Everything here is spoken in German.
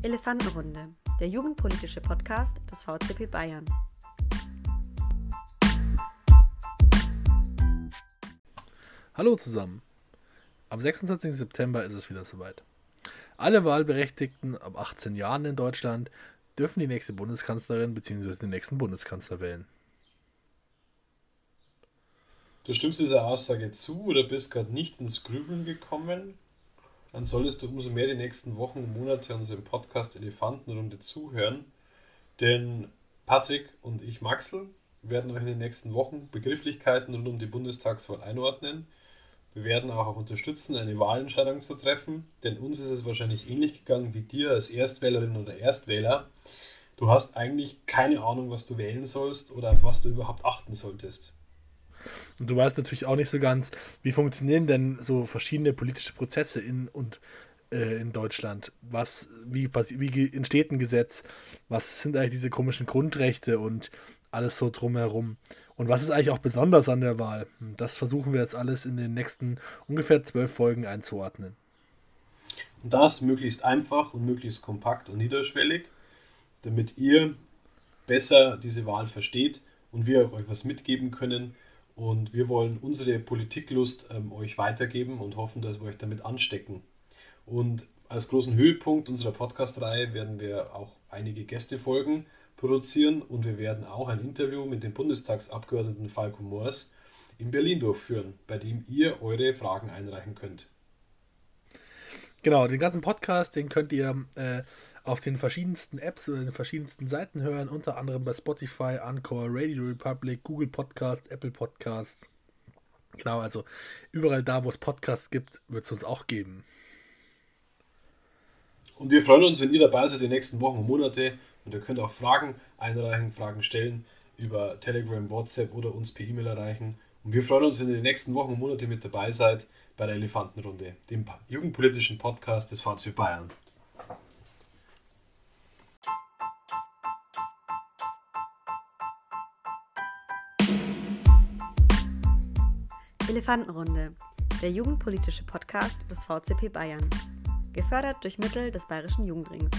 Elefantenrunde, der jugendpolitische Podcast des VCP Bayern. Hallo zusammen. Am 26. September ist es wieder soweit. Alle Wahlberechtigten ab 18 Jahren in Deutschland dürfen die nächste Bundeskanzlerin bzw. den nächsten Bundeskanzler wählen. Du stimmst dieser Aussage zu oder bist gerade nicht ins Grübeln gekommen? Dann solltest du umso mehr die nächsten Wochen und Monate unserem Podcast Elefantenrunde zuhören. Denn Patrick und ich, Maxel, werden euch in den nächsten Wochen Begrifflichkeiten rund um die Bundestagswahl einordnen. Wir werden auch unterstützen, eine Wahlentscheidung zu treffen, denn uns ist es wahrscheinlich ähnlich gegangen wie dir als Erstwählerin oder Erstwähler. Du hast eigentlich keine Ahnung, was du wählen sollst oder auf was du überhaupt achten solltest. Und du weißt natürlich auch nicht so ganz, wie funktionieren denn so verschiedene politische Prozesse in und äh, in Deutschland. Was, wie, wie entsteht ein Gesetz? Was sind eigentlich diese komischen Grundrechte und alles so drumherum? Und was ist eigentlich auch besonders an der Wahl? Das versuchen wir jetzt alles in den nächsten ungefähr zwölf Folgen einzuordnen. Und das möglichst einfach und möglichst kompakt und niederschwellig, damit ihr besser diese Wahl versteht und wir euch was mitgeben können, und wir wollen unsere Politiklust ähm, euch weitergeben und hoffen, dass wir euch damit anstecken. Und als großen Höhepunkt unserer Podcast-Reihe werden wir auch einige Gästefolgen produzieren und wir werden auch ein Interview mit dem Bundestagsabgeordneten Falco Moors in Berlin durchführen, bei dem ihr eure Fragen einreichen könnt. Genau, den ganzen Podcast, den könnt ihr äh, auf den verschiedensten Apps oder den verschiedensten Seiten hören, unter anderem bei Spotify, Anchor, Radio Republic, Google Podcast, Apple Podcast. Genau, also überall da, wo es Podcasts gibt, wird es uns auch geben. Und wir freuen uns, wenn ihr dabei seid die nächsten Wochen und Monate. Und ihr könnt auch Fragen einreichen, Fragen stellen über Telegram, WhatsApp oder uns per E-Mail erreichen. Und wir freuen uns, wenn ihr die nächsten Wochen und Monate mit dabei seid bei der Elefantenrunde, dem jugendpolitischen Podcast des VC Bayern. Elefantenrunde, der jugendpolitische Podcast des VCP Bayern. Gefördert durch Mittel des Bayerischen Jugendrings.